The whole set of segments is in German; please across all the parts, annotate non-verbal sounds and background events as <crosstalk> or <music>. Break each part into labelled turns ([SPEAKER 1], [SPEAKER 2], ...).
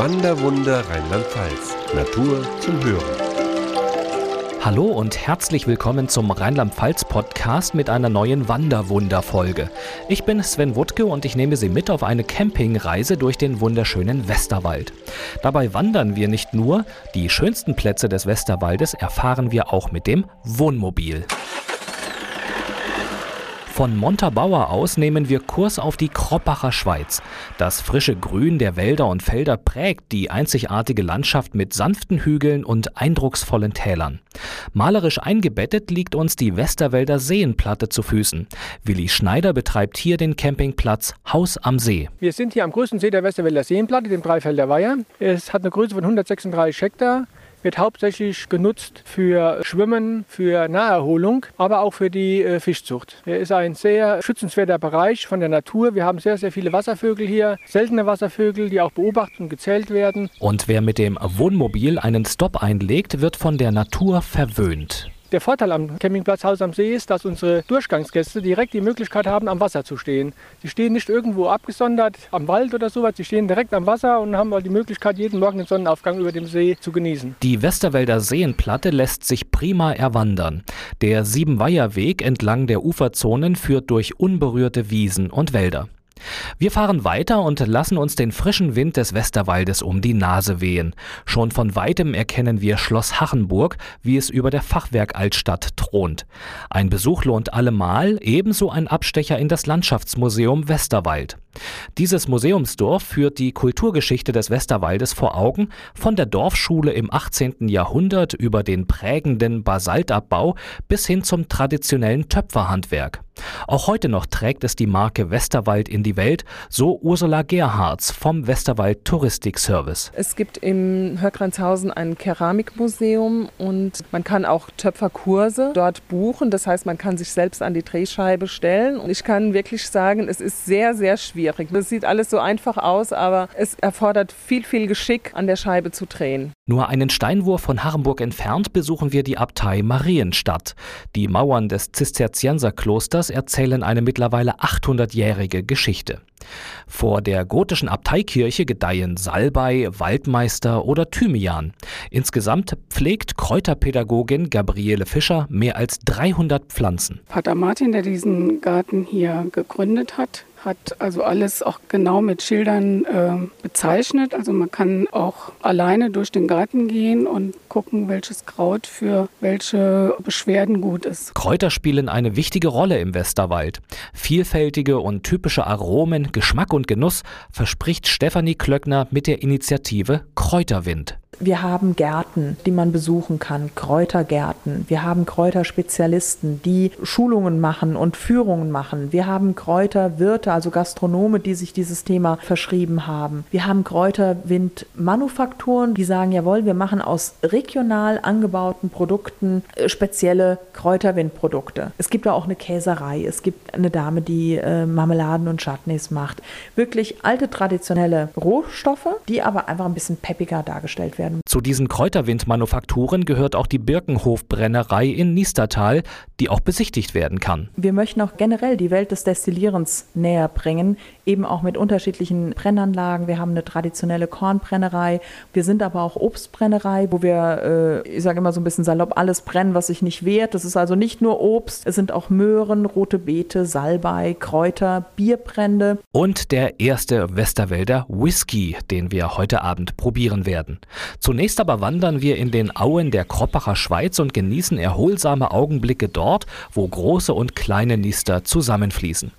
[SPEAKER 1] Wanderwunder Rheinland-Pfalz. Natur zum Hören.
[SPEAKER 2] Hallo und herzlich willkommen zum Rheinland-Pfalz-Podcast mit einer neuen Wanderwunder-Folge. Ich bin Sven Wuttke und ich nehme Sie mit auf eine Campingreise durch den wunderschönen Westerwald. Dabei wandern wir nicht nur, die schönsten Plätze des Westerwaldes erfahren wir auch mit dem Wohnmobil. Von Montabaur aus nehmen wir Kurs auf die Kroppacher Schweiz. Das frische Grün der Wälder und Felder prägt die einzigartige Landschaft mit sanften Hügeln und eindrucksvollen Tälern. Malerisch eingebettet liegt uns die Westerwälder Seenplatte zu Füßen. Willi Schneider betreibt hier den Campingplatz Haus am See.
[SPEAKER 3] Wir sind hier am größten See der Westerwälder Seenplatte, dem Dreifelder Weiher. Es hat eine Größe von 136 Hektar wird hauptsächlich genutzt für Schwimmen, für Naherholung, aber auch für die äh, Fischzucht. Er ist ein sehr schützenswerter Bereich von der Natur. Wir haben sehr, sehr viele Wasservögel hier, seltene Wasservögel, die auch beobachtet und gezählt werden.
[SPEAKER 2] Und wer mit dem Wohnmobil einen Stopp einlegt, wird von der Natur verwöhnt.
[SPEAKER 3] Der Vorteil am Campingplatz Haus am See ist, dass unsere Durchgangsgäste direkt die Möglichkeit haben, am Wasser zu stehen. Sie stehen nicht irgendwo abgesondert am Wald oder sowas, sie stehen direkt am Wasser und haben die Möglichkeit, jeden Morgen den Sonnenaufgang über dem See zu genießen.
[SPEAKER 2] Die Westerwälder Seenplatte lässt sich prima erwandern. Der Siebenweiherweg entlang der Uferzonen führt durch unberührte Wiesen und Wälder. Wir fahren weiter und lassen uns den frischen Wind des Westerwaldes um die Nase wehen. Schon von weitem erkennen wir Schloss Hachenburg, wie es über der Fachwerk-Altstadt thront. Ein Besuch lohnt allemal, ebenso ein Abstecher in das Landschaftsmuseum Westerwald. Dieses Museumsdorf führt die Kulturgeschichte des Westerwaldes vor Augen, von der Dorfschule im 18. Jahrhundert über den prägenden Basaltabbau bis hin zum traditionellen Töpferhandwerk. Auch heute noch trägt es die Marke Westerwald in die Welt, so Ursula Gerhards vom Westerwald Touristik Service.
[SPEAKER 4] Es gibt im Höckranzhausen ein Keramikmuseum und man kann auch Töpferkurse dort buchen. Das heißt, man kann sich selbst an die Drehscheibe stellen. Und ich kann wirklich sagen, es ist sehr, sehr schwierig. Das sieht alles so einfach aus, aber es erfordert viel, viel Geschick, an der Scheibe zu drehen.
[SPEAKER 2] Nur einen Steinwurf von Harrenburg entfernt besuchen wir die Abtei Marienstadt. Die Mauern des Zisterzienserklosters erzählen eine mittlerweile 800-jährige Geschichte. Vor der gotischen Abteikirche gedeihen Salbei, Waldmeister oder Thymian. Insgesamt pflegt Kräuterpädagogin Gabriele Fischer mehr als 300 Pflanzen.
[SPEAKER 5] Pater Martin, der diesen Garten hier gegründet hat, hat also alles auch genau mit Schildern äh, bezeichnet. Also man kann auch alleine durch den Garten gehen und gucken, welches Kraut für welche Beschwerden gut ist.
[SPEAKER 2] Kräuter spielen eine wichtige Rolle im Westerwald. Vielfältige und typische Aromen, Geschmack und Genuss verspricht Stefanie Klöckner mit der Initiative Kräuterwind.
[SPEAKER 6] Wir haben Gärten, die man besuchen kann, Kräutergärten. Wir haben Kräuterspezialisten, die Schulungen machen und Führungen machen. Wir haben Kräuterwirte, also Gastronome, die sich dieses Thema verschrieben haben. Wir haben Kräuterwindmanufakturen, die sagen, jawohl, wir machen aus regional angebauten Produkten äh, spezielle Kräuterwindprodukte. Es gibt auch eine Käserei, es gibt eine Dame, die äh, Marmeladen und Chutneys macht. Wirklich alte traditionelle Rohstoffe, die aber einfach ein bisschen peppiger dargestellt werden
[SPEAKER 2] werden. Zu diesen Kräuterwindmanufakturen gehört auch die Birkenhofbrennerei in Niestertal, die auch besichtigt werden kann.
[SPEAKER 6] Wir möchten auch generell die Welt des Destillierens näher bringen, eben auch mit unterschiedlichen Brennanlagen. Wir haben eine traditionelle Kornbrennerei, wir sind aber auch Obstbrennerei, wo wir, äh, ich sage immer so ein bisschen salopp, alles brennen, was sich nicht wehrt. Das ist also nicht nur Obst, es sind auch Möhren, rote Beete, Salbei, Kräuter, Bierbrände.
[SPEAKER 2] Und der erste Westerwälder Whisky, den wir heute Abend probieren werden. Zunächst aber wandern wir in den Auen der Kroppacher Schweiz und genießen erholsame Augenblicke dort, wo große und kleine Nister zusammenfließen.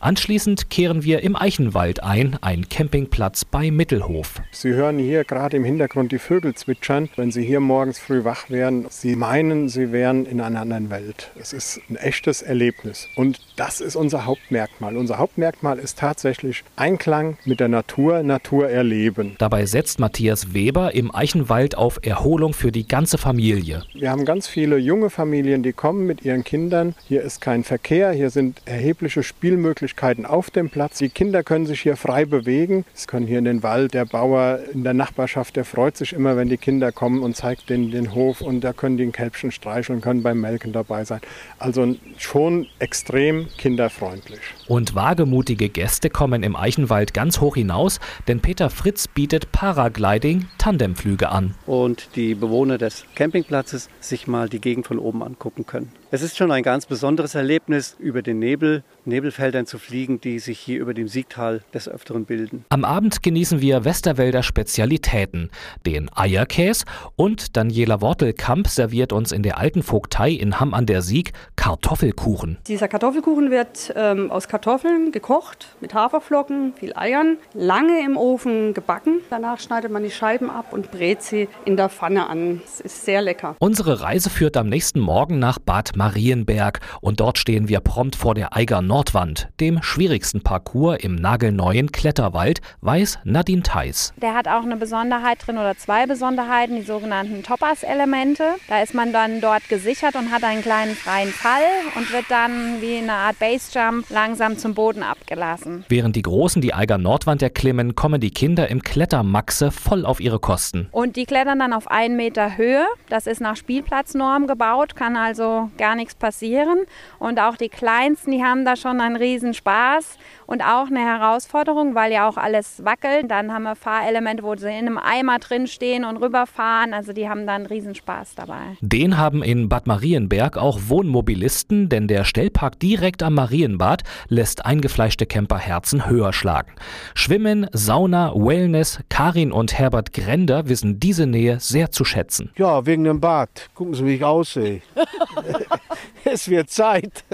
[SPEAKER 2] Anschließend kehren wir im Eichenwald ein, ein Campingplatz bei Mittelhof.
[SPEAKER 7] Sie hören hier gerade im Hintergrund die Vögel zwitschern. Wenn Sie hier morgens früh wach werden, Sie meinen, Sie wären in einer anderen Welt. Es ist ein echtes Erlebnis. Und das ist unser Hauptmerkmal. Unser Hauptmerkmal ist tatsächlich Einklang mit der Natur, Natur erleben.
[SPEAKER 2] Dabei setzt Matthias Weber im Eichenwald auf Erholung für die ganze Familie.
[SPEAKER 7] Wir haben ganz viele junge Familien, die kommen mit ihren Kindern. Hier ist kein Verkehr, hier sind erhebliche Spielmöglichkeiten Möglichkeiten auf dem Platz. Die Kinder können sich hier frei bewegen. Sie können hier in den Wald. Der Bauer in der Nachbarschaft, der freut sich immer, wenn die Kinder kommen und zeigt denen den Hof. Und da können die ein Kälbchen streicheln, können beim Melken dabei sein. Also schon extrem kinderfreundlich.
[SPEAKER 2] Und wagemutige Gäste kommen im Eichenwald ganz hoch hinaus, denn Peter Fritz bietet Paragliding, Tandemflüge an.
[SPEAKER 8] Und die Bewohner des Campingplatzes sich mal die Gegend von oben angucken können. Es ist schon ein ganz besonderes Erlebnis, über den Nebel, Nebelfeldern zu fliegen, die sich hier über dem Siegtal des Öfteren bilden.
[SPEAKER 2] Am Abend genießen wir Westerwälder Spezialitäten, den Eierkäse und Daniela Wortelkamp serviert uns in der alten Vogtei in Hamm an der Sieg Kartoffelkuchen.
[SPEAKER 9] Dieser Kartoffelkuchen wird ähm, aus Kartoffeln gekocht, mit Haferflocken, viel Eiern, lange im Ofen gebacken. Danach schneidet man die Scheiben ab und brät sie in der Pfanne an. Es ist sehr lecker.
[SPEAKER 2] Unsere Reise führt am nächsten Morgen nach Bad Marienberg und dort stehen wir prompt vor der Eiger Nordwand, dem schwierigsten Parcours im nagelneuen Kletterwald, weiß Nadine Theis.
[SPEAKER 10] Der hat auch eine Besonderheit drin oder zwei Besonderheiten, die sogenannten Toppers-Elemente. Da ist man dann dort gesichert und hat einen kleinen freien Fall und wird dann wie eine Art Basejump langsam zum Boden abgelassen.
[SPEAKER 2] Während die Großen die Eiger Nordwand erklimmen, kommen die Kinder im Klettermaxe voll auf ihre Kosten.
[SPEAKER 10] Und die klettern dann auf einen Meter Höhe. Das ist nach Spielplatznorm gebaut, kann also gar nichts passieren. Und auch die Kleinsten, die haben da schon einen riesen Spaß und auch eine Herausforderung, weil ja auch alles wackelt. Dann haben wir Fahrelemente, wo sie in einem Eimer drin stehen und rüberfahren. Also die haben dann riesen Spaß dabei.
[SPEAKER 2] Den haben in Bad Marienberg auch Wohnmobilisten, denn der Stellpark direkt am Marienbad lässt eingefleischte Camperherzen höher schlagen. Schwimmen, Sauna, Wellness, Karin und Herbert Grender wissen diese Nähe sehr zu schätzen.
[SPEAKER 11] Ja, wegen dem Bad. Gucken Sie, wie ich aussehe. <laughs> es wird Zeit.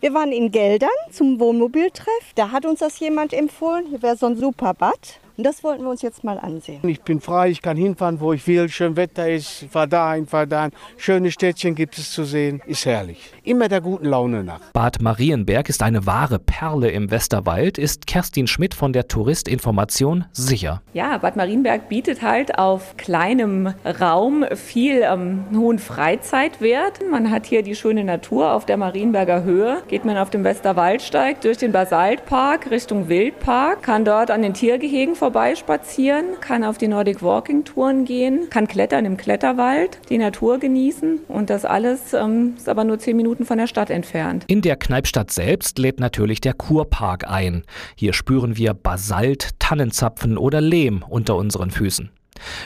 [SPEAKER 12] Wir waren in Geldern zum Wohnmobiltreff. Da hat uns das jemand empfohlen. Hier wäre so ein super Bad. Und das wollten wir uns jetzt mal ansehen.
[SPEAKER 11] Ich bin frei, ich kann hinfahren, wo ich will. Schön Wetter ist, fahr dahin, fahr dahin. Schöne Städtchen gibt es zu sehen. Ist herrlich. Immer der guten Laune nach.
[SPEAKER 2] Bad Marienberg ist eine wahre Perle im Westerwald, ist Kerstin Schmidt von der Touristinformation sicher.
[SPEAKER 13] Ja, Bad Marienberg bietet halt auf kleinem Raum viel ähm, hohen Freizeitwert. Man hat hier die schöne Natur auf der Marienberger Höhe. Geht man auf dem Westerwaldsteig durch den Basaltpark Richtung Wildpark, kann dort an den Tiergehegen vorbeispazieren, kann auf die Nordic Walking Touren gehen, kann klettern im Kletterwald, die Natur genießen und das alles ähm, ist aber nur zehn Minuten von der Stadt entfernt.
[SPEAKER 2] In der Kneipstadt selbst lädt natürlich der Kurpark ein. Hier spüren wir Basalt, Tannenzapfen oder Lehm unter unseren Füßen.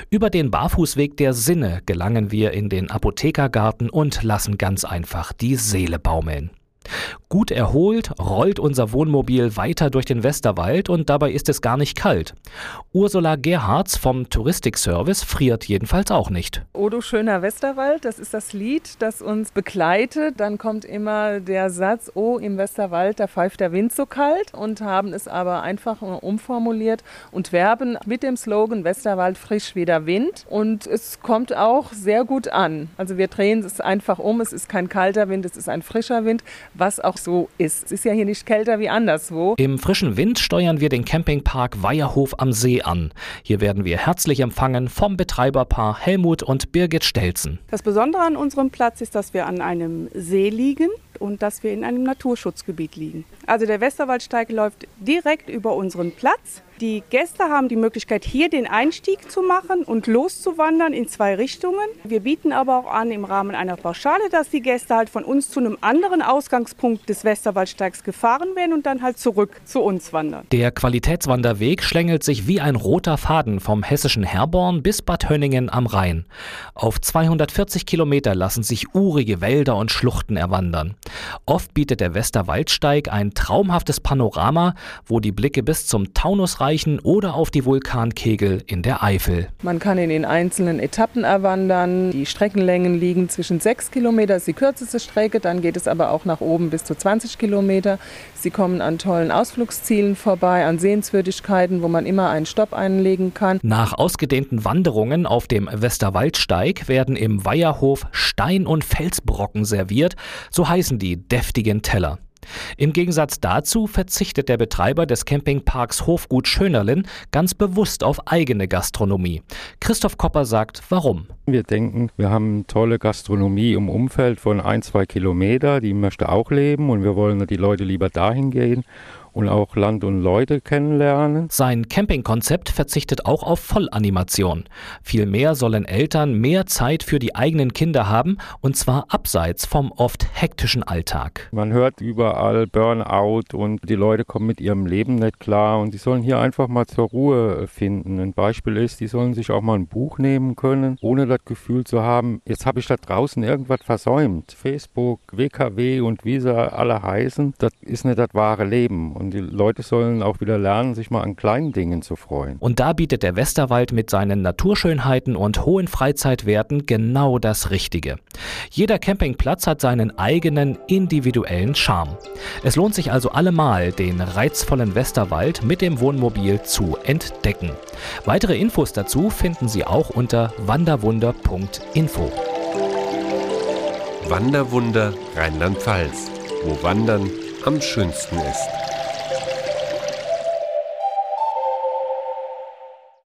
[SPEAKER 2] Über den Barfußweg der Sinne gelangen wir in den Apothekergarten und lassen ganz einfach die Seele baumeln. Gut erholt rollt unser Wohnmobil weiter durch den Westerwald und dabei ist es gar nicht kalt. Ursula Gerhards vom Touristikservice friert jedenfalls auch nicht.
[SPEAKER 4] O du schöner Westerwald, das ist das Lied, das uns begleitet. Dann kommt immer der Satz, oh im Westerwald, da pfeift der Wind so kalt und haben es aber einfach umformuliert und werben mit dem Slogan Westerwald frisch wie der Wind. Und es kommt auch sehr gut an. Also wir drehen es einfach um, es ist kein kalter Wind, es ist ein frischer Wind, was auch so ist. Es ist ja hier nicht kälter wie anderswo.
[SPEAKER 2] Im frischen Wind steuern wir den Campingpark Weierhof am See an. Hier werden wir herzlich empfangen vom Betreiberpaar Helmut und Birgit Stelzen.
[SPEAKER 14] Das Besondere an unserem Platz ist, dass wir an einem See liegen und dass wir in einem Naturschutzgebiet liegen. Also der Westerwaldsteig läuft direkt über unseren Platz. Die Gäste haben die Möglichkeit, hier den Einstieg zu machen und loszuwandern in zwei Richtungen. Wir bieten aber auch an, im Rahmen einer Pauschale, dass die Gäste halt von uns zu einem anderen Ausgangspunkt des Westerwaldsteigs gefahren werden und dann halt zurück zu uns wandern.
[SPEAKER 2] Der Qualitätswanderweg schlängelt sich wie ein roter Faden vom hessischen Herborn bis Bad Hönningen am Rhein. Auf 240 Kilometer lassen sich urige Wälder und Schluchten erwandern. Oft bietet der Westerwaldsteig ein traumhaftes Panorama, wo die Blicke bis zum Taunus reichen oder auf die Vulkankegel in der Eifel.
[SPEAKER 4] Man kann in den einzelnen Etappen erwandern. Die Streckenlängen liegen zwischen 6 Kilometer, ist die kürzeste Strecke, dann geht es aber auch nach oben bis zu 20 Kilometer. Sie kommen an tollen Ausflugszielen vorbei, an Sehenswürdigkeiten, wo man immer einen Stopp einlegen kann.
[SPEAKER 2] Nach ausgedehnten Wanderungen auf dem Westerwaldsteig werden im Weiherhof Stein- und Felsbrocken serviert, so heißen die deftigen Teller. Im Gegensatz dazu verzichtet der Betreiber des Campingparks Hofgut Schönerlin ganz bewusst auf eigene Gastronomie. Christoph Kopper sagt, warum.
[SPEAKER 15] Wir denken, wir haben tolle Gastronomie im Umfeld von ein, zwei Kilometer, die möchte auch leben und wir wollen die Leute lieber dahin gehen und auch Land und Leute kennenlernen.
[SPEAKER 2] Sein Campingkonzept verzichtet auch auf Vollanimation. Vielmehr sollen Eltern mehr Zeit für die eigenen Kinder haben und zwar abseits vom oft hektischen Alltag.
[SPEAKER 15] Man hört überall Burnout und die Leute kommen mit ihrem Leben nicht klar und die sollen hier einfach mal zur Ruhe finden. Ein Beispiel ist, die sollen sich auch mal ein Buch nehmen können, ohne das Gefühl zu haben, jetzt habe ich da draußen irgendwas versäumt. Facebook, WKW und wie sie alle heißen, das ist nicht das wahre Leben. Und und die Leute sollen auch wieder lernen, sich mal an kleinen Dingen zu freuen.
[SPEAKER 2] Und da bietet der Westerwald mit seinen Naturschönheiten und hohen Freizeitwerten genau das Richtige. Jeder Campingplatz hat seinen eigenen individuellen Charme. Es lohnt sich also allemal, den reizvollen Westerwald mit dem Wohnmobil zu entdecken. Weitere Infos dazu finden Sie auch unter wanderwunder.info.
[SPEAKER 1] Wanderwunder Rheinland-Pfalz, wo Wandern am schönsten ist.